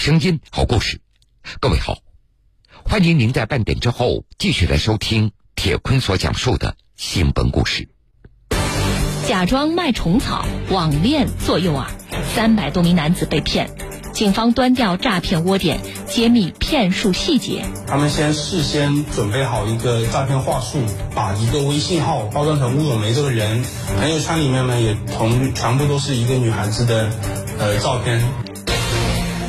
声音，好故事。各位好，欢迎您在半点之后继续来收听铁坤所讲述的新闻故事。假装卖虫草，网恋做诱饵，三百多名男子被骗。警方端掉诈骗窝点，揭秘骗术细节。他们先事先准备好一个诈骗话术，把一个微信号包装成吴咏梅这个人，朋友圈里面呢也同全部都是一个女孩子的呃照片。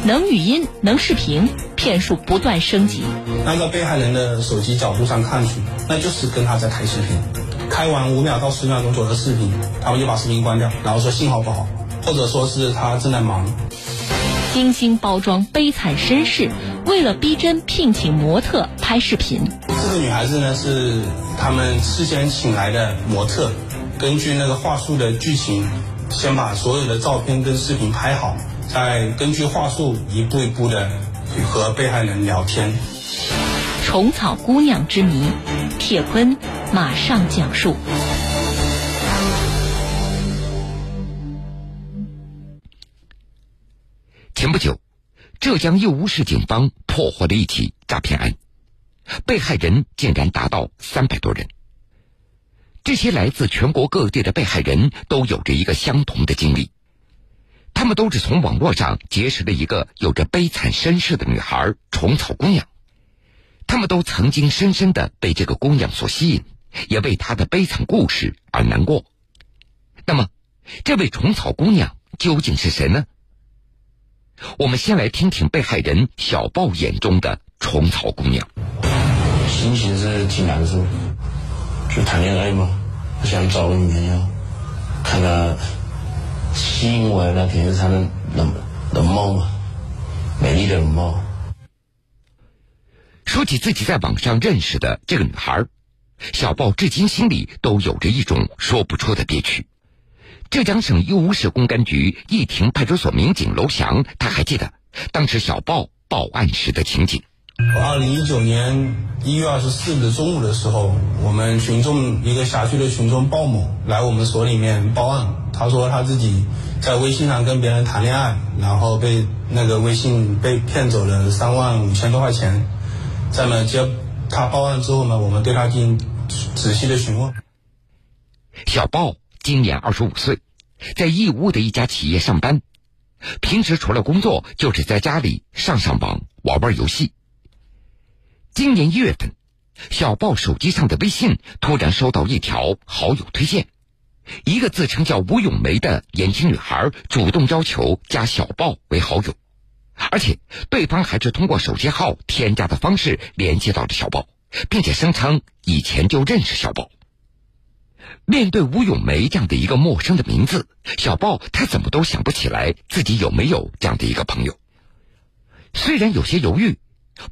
能语音，能视频，骗术不断升级。按照被害人的手机角度上看去，那就是跟他在开视频，开完五秒到十秒钟左右的视频，他们就把视频关掉，然后说信号不好，或者说是他正在忙。精心包装悲惨身世，为了逼真聘请模特拍视频。这个女孩子呢是他们事先请来的模特，根据那个话术的剧情，先把所有的照片跟视频拍好，再根据话术一步一步的和被害人聊天。虫草姑娘之谜，铁坤马上讲述。前不久，浙江义乌市警方破获了一起诈骗案，被害人竟然达到三百多人。这些来自全国各地的被害人都有着一个相同的经历，他们都是从网络上结识了一个有着悲惨身世的女孩——虫草姑娘。他们都曾经深深的被这个姑娘所吸引，也为她的悲惨故事而难过。那么，这位虫草姑娘究竟是谁呢？我们先来听听被害人小豹眼中的虫草姑娘。心情是挺难受，就谈恋爱嘛，我想找个女朋友，看看吸引我的那肯定是她的容容貌嘛，美丽的容貌。说起自己在网上认识的这个女孩，小豹至今心里都有着一种说不出的憋屈。浙江省义乌市公安局义亭派出所民警娄翔，他还记得当时小豹报案时的情景。二零一九年一月二十四日中午的时候，我们群众一个辖区的群众鲍某来我们所里面报案，他说他自己在微信上跟别人谈恋爱，然后被那个微信被骗走了三万五千多块钱。在么接他报案之后呢，我们对他进行仔细的询问。小豹。今年二十五岁，在义乌的一家企业上班。平时除了工作，就是在家里上上网、玩玩游戏。今年一月份，小豹手机上的微信突然收到一条好友推荐，一个自称叫吴咏梅的年轻女孩主动要求加小豹为好友，而且对方还是通过手机号添加的方式联系到了小豹，并且声称以前就认识小豹。面对吴咏梅这样的一个陌生的名字，小豹他怎么都想不起来自己有没有这样的一个朋友。虽然有些犹豫，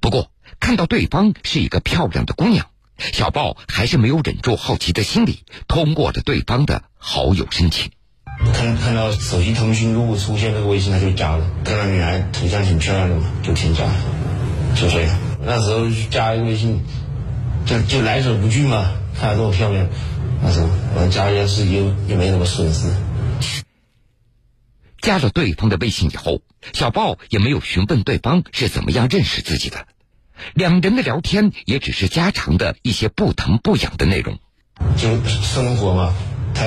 不过看到对方是一个漂亮的姑娘，小豹还是没有忍住好奇的心理，通过了对方的好友申请。看看到手机通讯录出现这个微信，他就加了。看到女孩头像挺漂亮的嘛，就添加，就这样。那时候加微信，就就来者不拒嘛，看她这么漂亮。那时候我们加一下自己又又没什么损失。加了对方的微信以后，小豹也没有询问对方是怎么样认识自己的，两人的聊天也只是家常的一些不疼不痒的内容。就生活嘛，他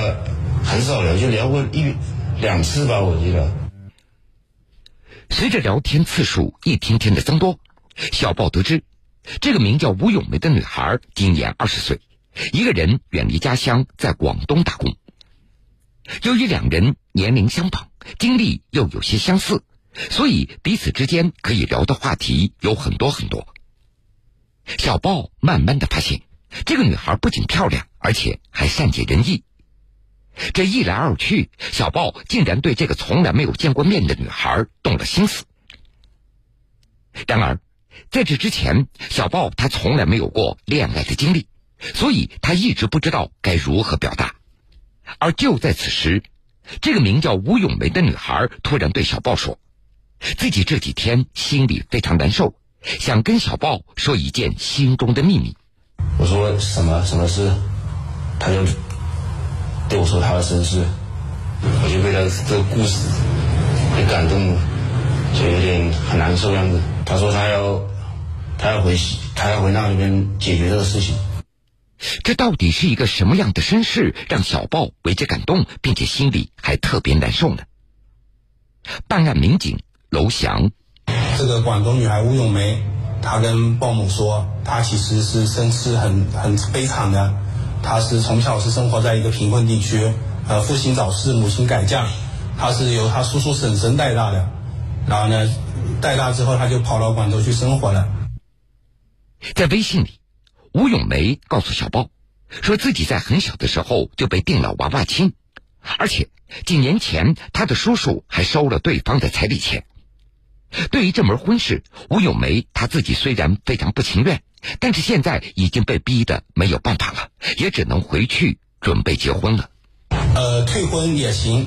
很少聊，就聊过一两次吧，我记得。随着聊天次数一天天的增多，小豹得知，这个名叫吴咏梅的女孩今年二十岁。一个人远离家乡，在广东打工。由于两人年龄相仿，经历又有些相似，所以彼此之间可以聊的话题有很多很多。小豹慢慢的发现，这个女孩不仅漂亮，而且还善解人意。这一来二去，小豹竟然对这个从来没有见过面的女孩动了心思。然而，在这之前，小豹他从来没有过恋爱的经历。所以他一直不知道该如何表达，而就在此时，这个名叫吴咏梅的女孩突然对小豹说：“自己这几天心里非常难受，想跟小豹说一件心中的秘密。”我说：“什么什么事？”他就对我说他的身世，我就被他这个故事给感动了，就有点很难受样子。他说他要他要回他要回那边解决这个事情。这到底是一个什么样的身世，让小豹为之感动，并且心里还特别难受呢？办案民警娄翔，这个广东女孩吴咏梅，她跟鲍某说，她其实是身世很很悲惨的，她是从小是生活在一个贫困地区，呃，父亲早逝，母亲改嫁，她是由她叔叔婶婶带大的，然后呢，带大之后，她就跑到广州去生活了。在微信里。吴咏梅告诉小豹，说自己在很小的时候就被定了娃娃亲，而且几年前他的叔叔还收了对方的彩礼钱。对于这门婚事，吴咏梅她自己虽然非常不情愿，但是现在已经被逼得没有办法了，也只能回去准备结婚了。呃，退婚也行，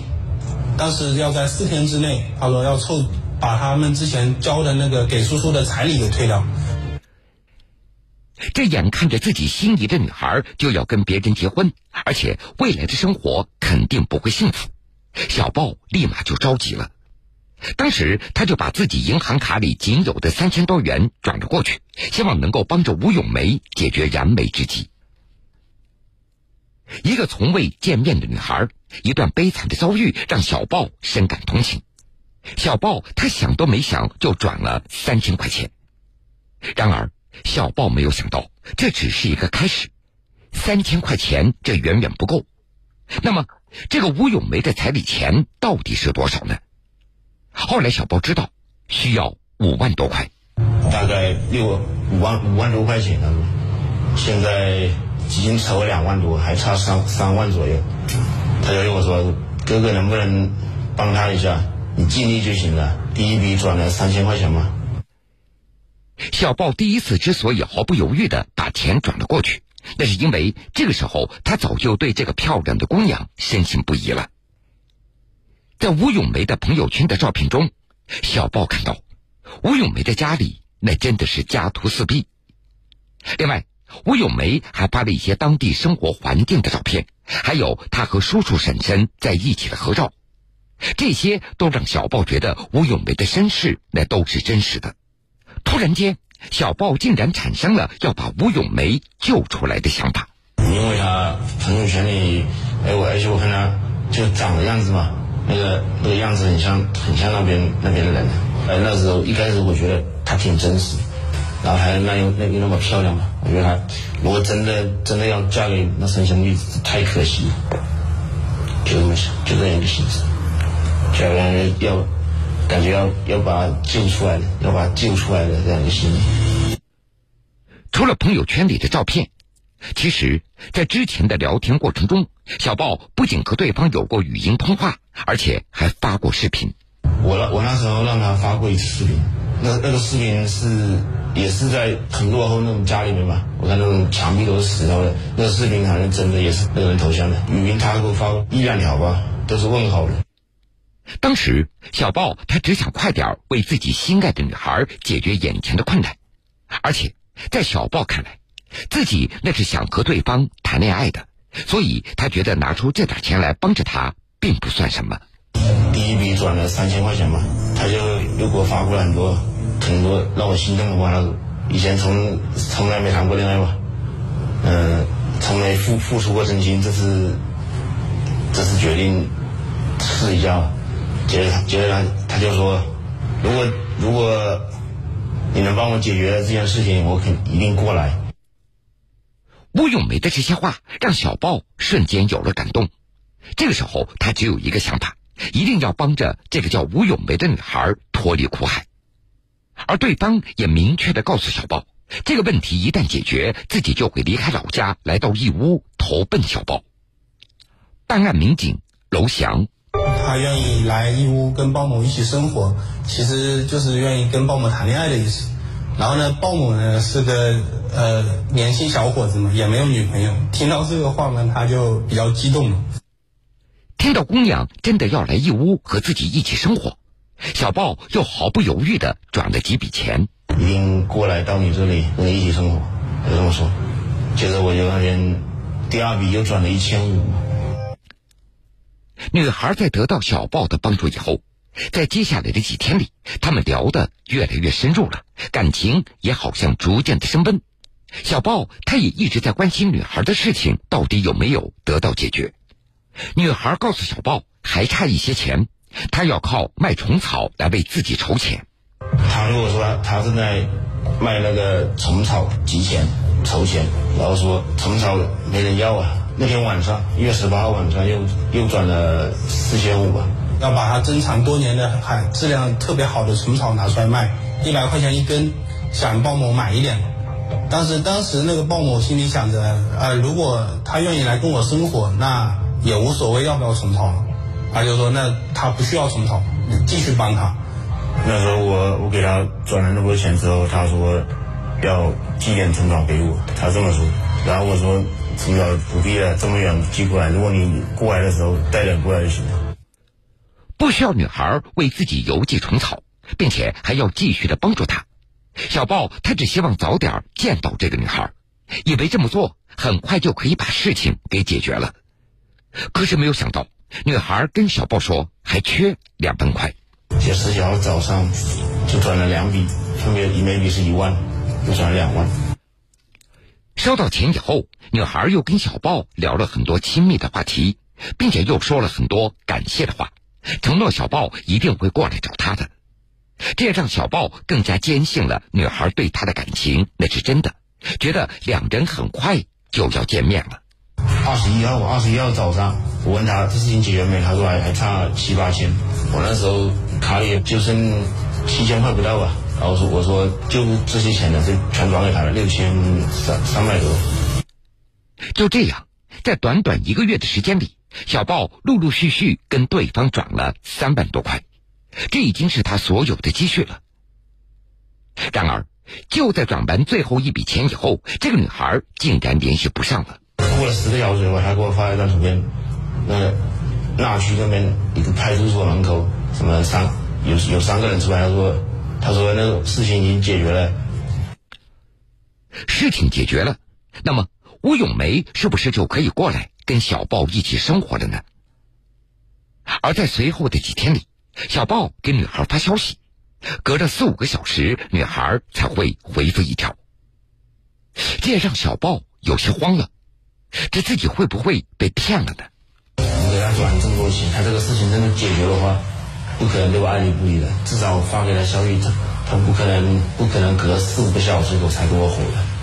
但是要在四天之内，他说要凑把他们之前交的那个给叔叔的彩礼给退掉。这眼看着自己心仪的女孩就要跟别人结婚，而且未来的生活肯定不会幸福，小豹立马就着急了。当时他就把自己银行卡里仅有的三千多元转了过去，希望能够帮着吴咏梅解决燃眉之急。一个从未见面的女孩，一段悲惨的遭遇让小豹深感同情。小豹他想都没想就转了三千块钱，然而。小豹没有想到，这只是一个开始，三千块钱这远远不够。那么，这个吴咏梅的彩礼钱到底是多少呢？后来小豹知道，需要五万多块，大概六五万五万多块钱了。现在已经筹了两万多，还差三三万左右。他就跟我说：“哥哥，能不能帮他一下？你尽力就行了。第一笔转了三千块钱嘛。”小豹第一次之所以毫不犹豫的把钱转了过去，那是因为这个时候他早就对这个漂亮的姑娘深信不疑了。在吴咏梅的朋友圈的照片中，小豹看到吴咏梅的家里那真的是家徒四壁。另外，吴咏梅还发了一些当地生活环境的照片，还有她和叔叔婶婶在一起的合照，这些都让小豹觉得吴咏梅的身世那都是真实的。突然间，小豹竟然产生了要把吴咏梅救出来的想法。因为他朋友圈里，哎，我而且我看他就长的样子嘛，那个那个样子很像很像那边那边的人。哎，那时候一开始我觉得他挺真实，然后还那又那又那么漂亮嘛，我觉得他如果真的真的要嫁给那三兄弟，太可惜了。就这么想，就这样一个心思，觉得要。感觉要要把救出来的，要把救出来的这样一个心理。除了朋友圈里的照片，其实，在之前的聊天过程中，小豹不仅和对方有过语音通话，而且还发过视频。我我那时候让他发过一次视频，那那个视频是也是在很落后那种家里面嘛，我看那种墙壁都是石头的，那个视频好像真的也是那个人头像的。语音他给我发一两条吧，都是问号的。当时，小豹他只想快点为自己心爱的女孩解决眼前的困难，而且在小豹看来，自己那是想和对方谈恋爱的，所以他觉得拿出这点钱来帮着他并不算什么。第一笔转了三千块钱嘛，他就又给我发过来很多很多让我心动的话，那以前从从来没谈过恋爱嘛，嗯，从没付付出过真心，这次这次决定试一下。接着他，接着他，他就说：“如果如果你能帮我解决这件事情，我肯一定过来。”吴咏梅的这些话让小豹瞬间有了感动。这个时候，他只有一个想法：一定要帮着这个叫吴咏梅的女孩脱离苦海。而对方也明确的告诉小豹，这个问题一旦解决，自己就会离开老家，来到义乌投奔小豹。办案民警娄翔。他愿意来义乌跟鲍某一起生活，其实就是愿意跟鲍某谈恋爱的意思。然后呢，鲍某呢是个呃年轻小伙子嘛，也没有女朋友。听到这个话呢，他就比较激动了。听到姑娘真的要来义乌和自己一起生活，小鲍又毫不犹豫的转了几笔钱，一定过来到你这里跟你一起生活，就这么说。接着我就那边第二笔又转了一千五。女孩在得到小鲍的帮助以后，在接下来的几天里，他们聊得越来越深入了，感情也好像逐渐的升温。小豹他也一直在关心女孩的事情到底有没有得到解决。女孩告诉小豹，还差一些钱，她要靠卖虫草来为自己筹钱。他跟我说他正在卖那个虫草集钱筹钱，然后说虫草没人要啊。那天晚上一月十八号晚上又又转了四千五吧。要把它珍藏多年的海质量特别好的虫草拿出来卖，一百块钱一根，想鲍某买一点。当时当时那个鲍某心里想着，呃，如果他愿意来跟我生活，那也无所谓要不要虫草。他就说，那他不需要虫草，你继续帮他。那时候我我给他转了那么多钱之后，他说要寄点虫草给我，他这么说。然后我说虫草不必了，这么远寄过来，如果你过来的时候带点过来就行了。不需要女孩为自己邮寄虫草，并且还要继续的帮助她。小豹他只希望早点见到这个女孩，以为这么做很快就可以把事情给解决了。可是没有想到，女孩跟小豹说还缺两万块。十四号早上就转了两笔，分别一枚笔是一万，又转了两万。收到钱以后，女孩又跟小豹聊了很多亲密的话题，并且又说了很多感谢的话。承诺小豹一定会过来找他的，这让小豹更加坚信了女孩对他的感情那是真的，觉得两人很快就要见面了。二十一号，二十一号早上，我问他这事情解决没？他说还还差七八千。我那时候卡里就剩七千块不到吧，然后说我说就这些钱呢，就全转给他了，六千三三百多。就这样，在短短一个月的时间里。小豹陆陆续续跟对方转了三万多块，这已经是他所有的积蓄了。然而，就在转完最后一笔钱以后，这个女孩竟然联系不上了。过了十个小时以后，他给我发了一张图片，那那区那边一个派出所门口，什么三有有三个人出来，他说他说那个事情已经解决了，事情解决了，那么吴永梅是不是就可以过来？跟小豹一起生活了呢，而在随后的几天里，小豹给女孩发消息，隔着四五个小时，女孩才会回复一条。这也让小豹有些慌了，这自己会不会被骗了呢？我给他转这么多钱，他这个事情真的解决的话，不可能对我爱理不理的，至少我发给他消息，他他不可能不可能隔四五个小时后才给我回，的。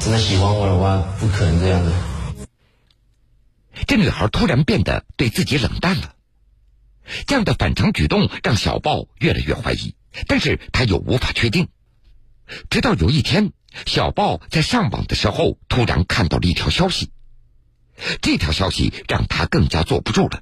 真的喜欢我的话，不可能这样的。这女孩突然变得对自己冷淡了，这样的反常举动让小豹越来越怀疑，但是他又无法确定。直到有一天，小豹在上网的时候突然看到了一条消息，这条消息让他更加坐不住了，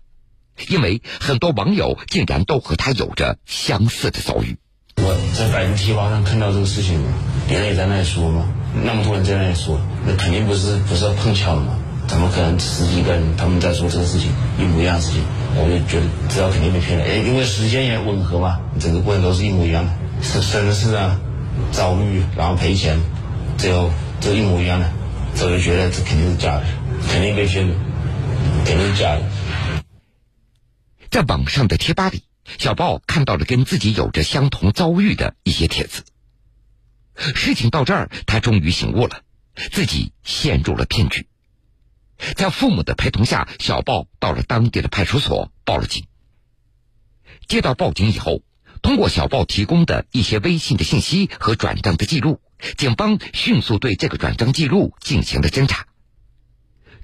因为很多网友竟然都和他有着相似的遭遇。我在百度贴吧上看到这个事情，别人也在那里说嘛。那么多人在那里说，那肯定不是不是要碰巧的嘛？怎么可能十几个人他们在说这个事情一模一样的事情？我就觉得知道肯定被骗了。哎，因为时间也吻合嘛，整个过程都是一模一样的，是生事啊，遭遇然后赔钱，最后都一模一样的，我就觉得这肯定是假的，肯定被骗的，肯定是假的。在网上的贴吧里，小豹看到了跟自己有着相同遭遇的一些帖子。事情到这儿，他终于醒悟了，自己陷入了骗局。在父母的陪同下，小豹到了当地的派出所报了警。接到报警以后，通过小豹提供的一些微信的信息和转账的记录，警方迅速对这个转账记录进行了侦查。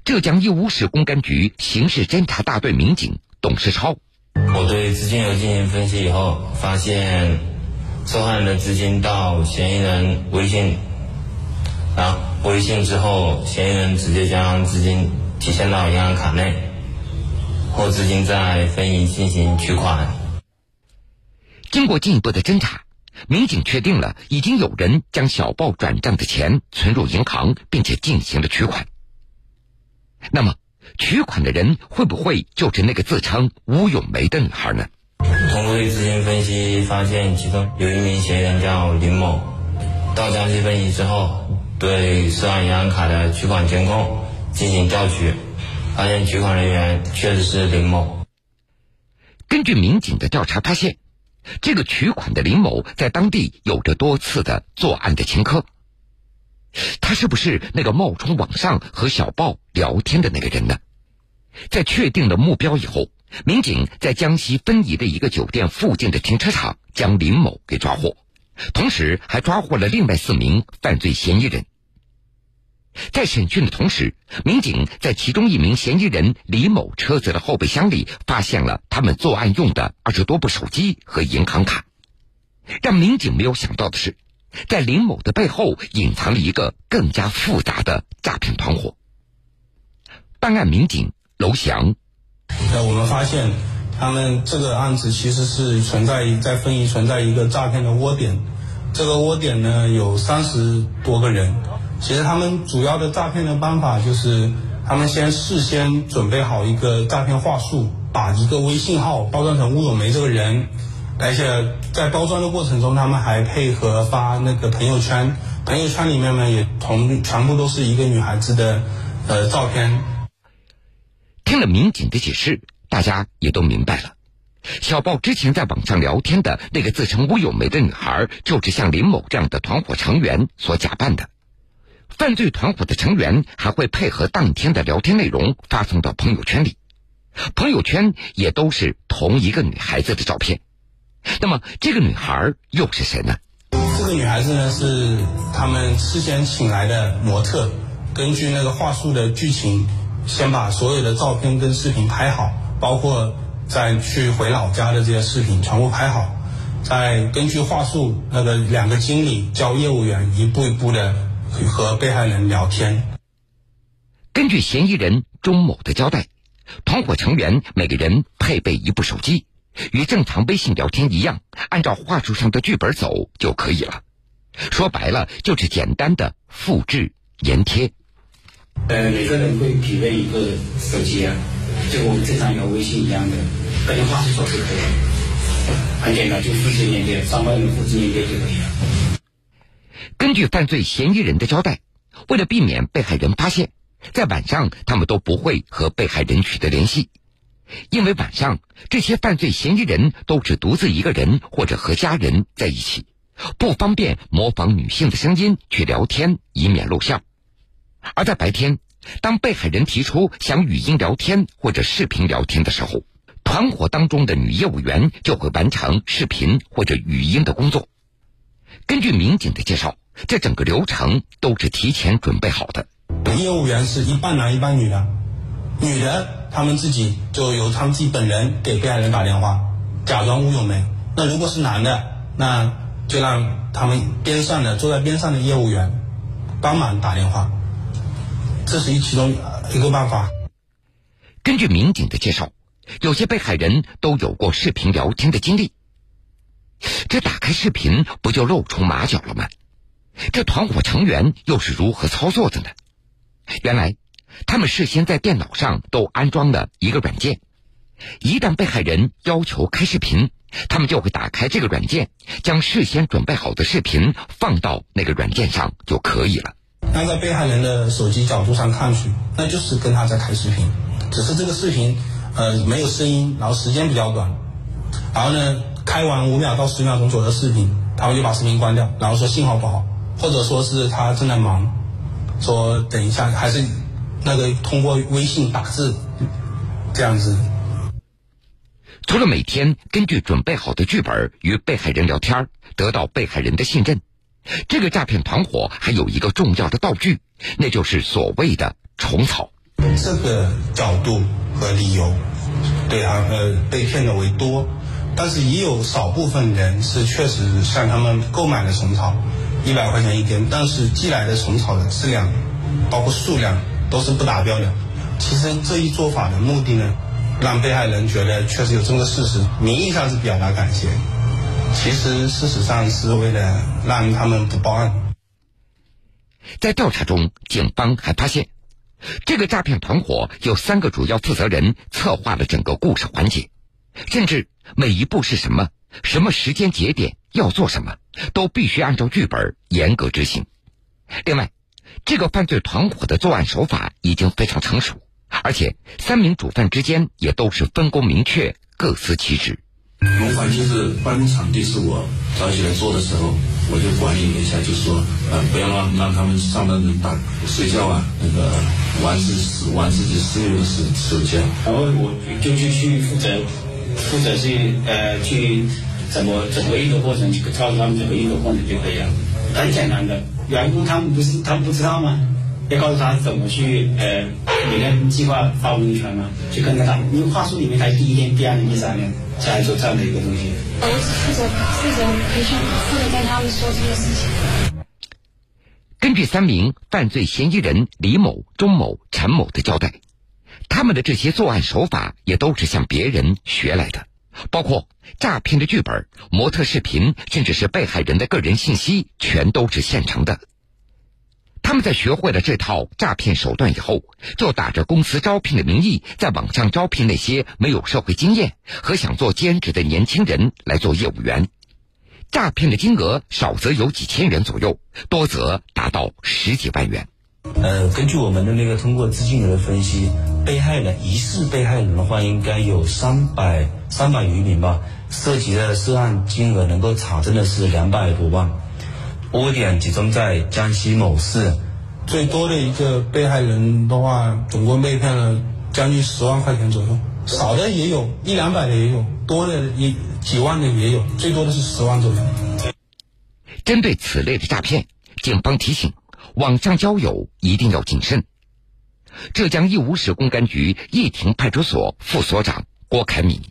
浙江义乌市公安局刑事侦查大队民警董世超，我对资金流进行分析以后，发现。受害人的资金到嫌疑人微信，然后微信之后，嫌疑人直接将资金提现到银行卡内，或资金再分移进行取款。经过进一步的侦查，民警确定了已经有人将小豹转账的钱存入银行，并且进行了取款。那么，取款的人会不会就是那个自称吴永梅的女孩呢？对资金分析，发现其中有一名嫌疑人叫林某。到江西分析之后，对涉案银行卡的取款监控进行调取，发现取款人员确实是林某。根据民警的调查发现，这个取款的林某在当地有着多次的作案的前科。他是不是那个冒充网上和小报聊天的那个人呢？在确定了目标以后，民警在江西分宜的一个酒店附近的停车场将林某给抓获，同时还抓获了另外四名犯罪嫌疑人。在审讯的同时，民警在其中一名嫌疑人李某车子的后备箱里发现了他们作案用的二十多部手机和银行卡。让民警没有想到的是，在林某的背后隐藏了一个更加复杂的诈骗团伙。办案民警娄翔，呃，我们发现他们这个案子其实是存在在分宜存在一个诈骗的窝点，这个窝点呢有三十多个人。其实他们主要的诈骗的办法就是，他们先事先准备好一个诈骗话术，把一个微信号包装成吴永梅这个人，而且在包装的过程中，他们还配合发那个朋友圈，朋友圈里面呢也同全部都是一个女孩子的呃照片。听了民警的解释，大家也都明白了，小报之前在网上聊天的那个自称吴永梅的女孩，就是像林某这样的团伙成员所假扮的。犯罪团伙的成员还会配合当天的聊天内容发送到朋友圈里，朋友圈也都是同一个女孩子的照片。那么这个女孩又是谁呢？这个女孩子呢是他们事先请来的模特，根据那个话术的剧情，先把所有的照片跟视频拍好，包括再去回老家的这些视频全部拍好，再根据话术那个两个经理教业务员一步一步的。和被害人聊天。根据嫌疑人钟某的交代，团伙成员每个人配备一部手机，与正常微信聊天一样，按照话术上的剧本走就可以了。说白了，就是简单的复制粘贴。呃，每个人会匹配一个手机啊，就我们正常有微信一样的，跟着话术说就可以了，很简单，就复制粘贴，双方的复制粘贴就可以了。根据犯罪嫌疑人的交代，为了避免被害人发现，在晚上他们都不会和被害人取得联系，因为晚上这些犯罪嫌疑人都只独自一个人或者和家人在一起，不方便模仿女性的声音去聊天，以免露馅。而在白天，当被害人提出想语音聊天或者视频聊天的时候，团伙当中的女业务员就会完成视频或者语音的工作。根据民警的介绍，这整个流程都是提前准备好的。业务员是一半男一半女的，女的他们自己就由他们自己本人给被害人打电话，假装吴永梅。那如果是男的，那就让他们边上的坐在边上的业务员帮忙打电话，这是一其中一个办法。根据民警的介绍，有些被害人都有过视频聊天的经历。这打开视频不就露出马脚了吗？这团伙成员又是如何操作的呢？原来，他们事先在电脑上都安装了一个软件，一旦被害人要求开视频，他们就会打开这个软件，将事先准备好的视频放到那个软件上就可以了。按照被害人的手机角度上看去，那就是跟他在开视频，只是这个视频呃没有声音，然后时间比较短，然后呢。开完五秒到十秒钟左右的视频，他们就把视频关掉，然后说信号不好，或者说是他正在忙，说等一下还是那个通过微信打字这样子。除了每天根据准备好的剧本与被害人聊天，得到被害人的信任，这个诈骗团伙还有一个重要的道具，那就是所谓的虫草。这个角度和理由，对他呃被骗的为多。但是也有少部分人是确实向他们购买了虫草，一百块钱一根，但是寄来的虫草的质量，包括数量都是不达标的。其实这一做法的目的呢，让被害人觉得确实有这么个事实，名义上是表达感谢，其实事实上是为了让他们不报案。在调查中，警方还发现，这个诈骗团伙有三个主要负责人策划了整个故事环节。甚至每一步是什么，什么时间节点要做什么，都必须按照剧本严格执行。另外，这个犯罪团伙的作案手法已经非常成熟，而且三名主犯之间也都是分工明确、各司其职。就是办公场地，是我早起来做的时候，我就管理了一下，就说呃，不要让让他们上班人打睡觉啊，那个玩自玩自己私有的手手机。然后我就去去负责负责去呃去怎么怎么运作过程，去告诉他们怎么运作过程就可以了，很简单的。员工他们不是他们不知道吗？要告诉他怎么去呃每天计划发朋友圈吗，去跟着他。因为话术里面他第一天、第二天、第三天才做这样的一个东西。我是负责负责培训，负责跟他们说这些事情。根据三名犯罪嫌疑人李某、钟某、陈某的交代，他们的这些作案手法也都是向别人学来的，包括诈骗的剧本、模特视频，甚至是被害人的个人信息，全都是现成的。他们在学会了这套诈骗手段以后，就打着公司招聘的名义，在网上招聘那些没有社会经验和想做兼职的年轻人来做业务员。诈骗的金额少则有几千元左右，多则达到十几万元。呃，根据我们的那个通过资金流的分析，被害人疑似被害人的话，应该有三百三百余名吧，涉及的涉案金额能够查证的是两百多万。窝点集中在江西某市，最多的一个被害人的话，总共被骗了将近十万块钱左右，少的也有一两百的也有，多的一几万的也有，最多的是十万左右。针对此类的诈骗，警方提醒：网上交友一定要谨慎。浙江义乌市公安局义亭派出所副所长郭凯敏。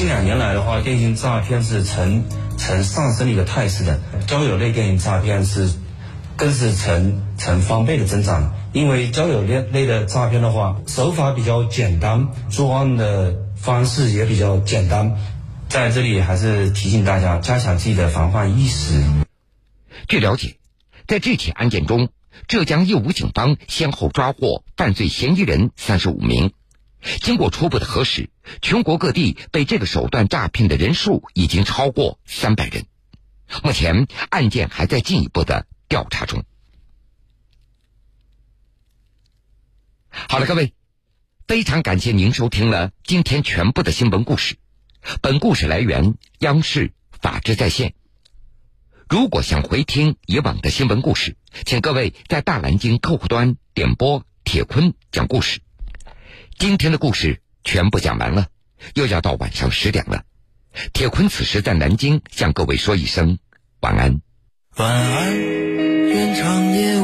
近两年来的话，电信诈骗是呈呈上升的一个态势的，交友类电信诈骗是更是呈呈翻倍的增长。因为交友类类的诈骗的话，手法比较简单，作案的方式也比较简单。在这里还是提醒大家加强自己的防范意识。据了解，在这起案件中，浙江义乌警方先后抓获犯罪嫌疑人三十五名。经过初步的核实，全国各地被这个手段诈骗的人数已经超过三百人。目前案件还在进一步的调查中。好了，各位，非常感谢您收听了今天全部的新闻故事。本故事来源央视法制在线。如果想回听以往的新闻故事，请各位在大蓝鲸客户端点播铁坤讲故事。今天的故事全部讲完了，又要到晚上十点了。铁坤此时在南京向各位说一声晚安。晚安，愿长夜。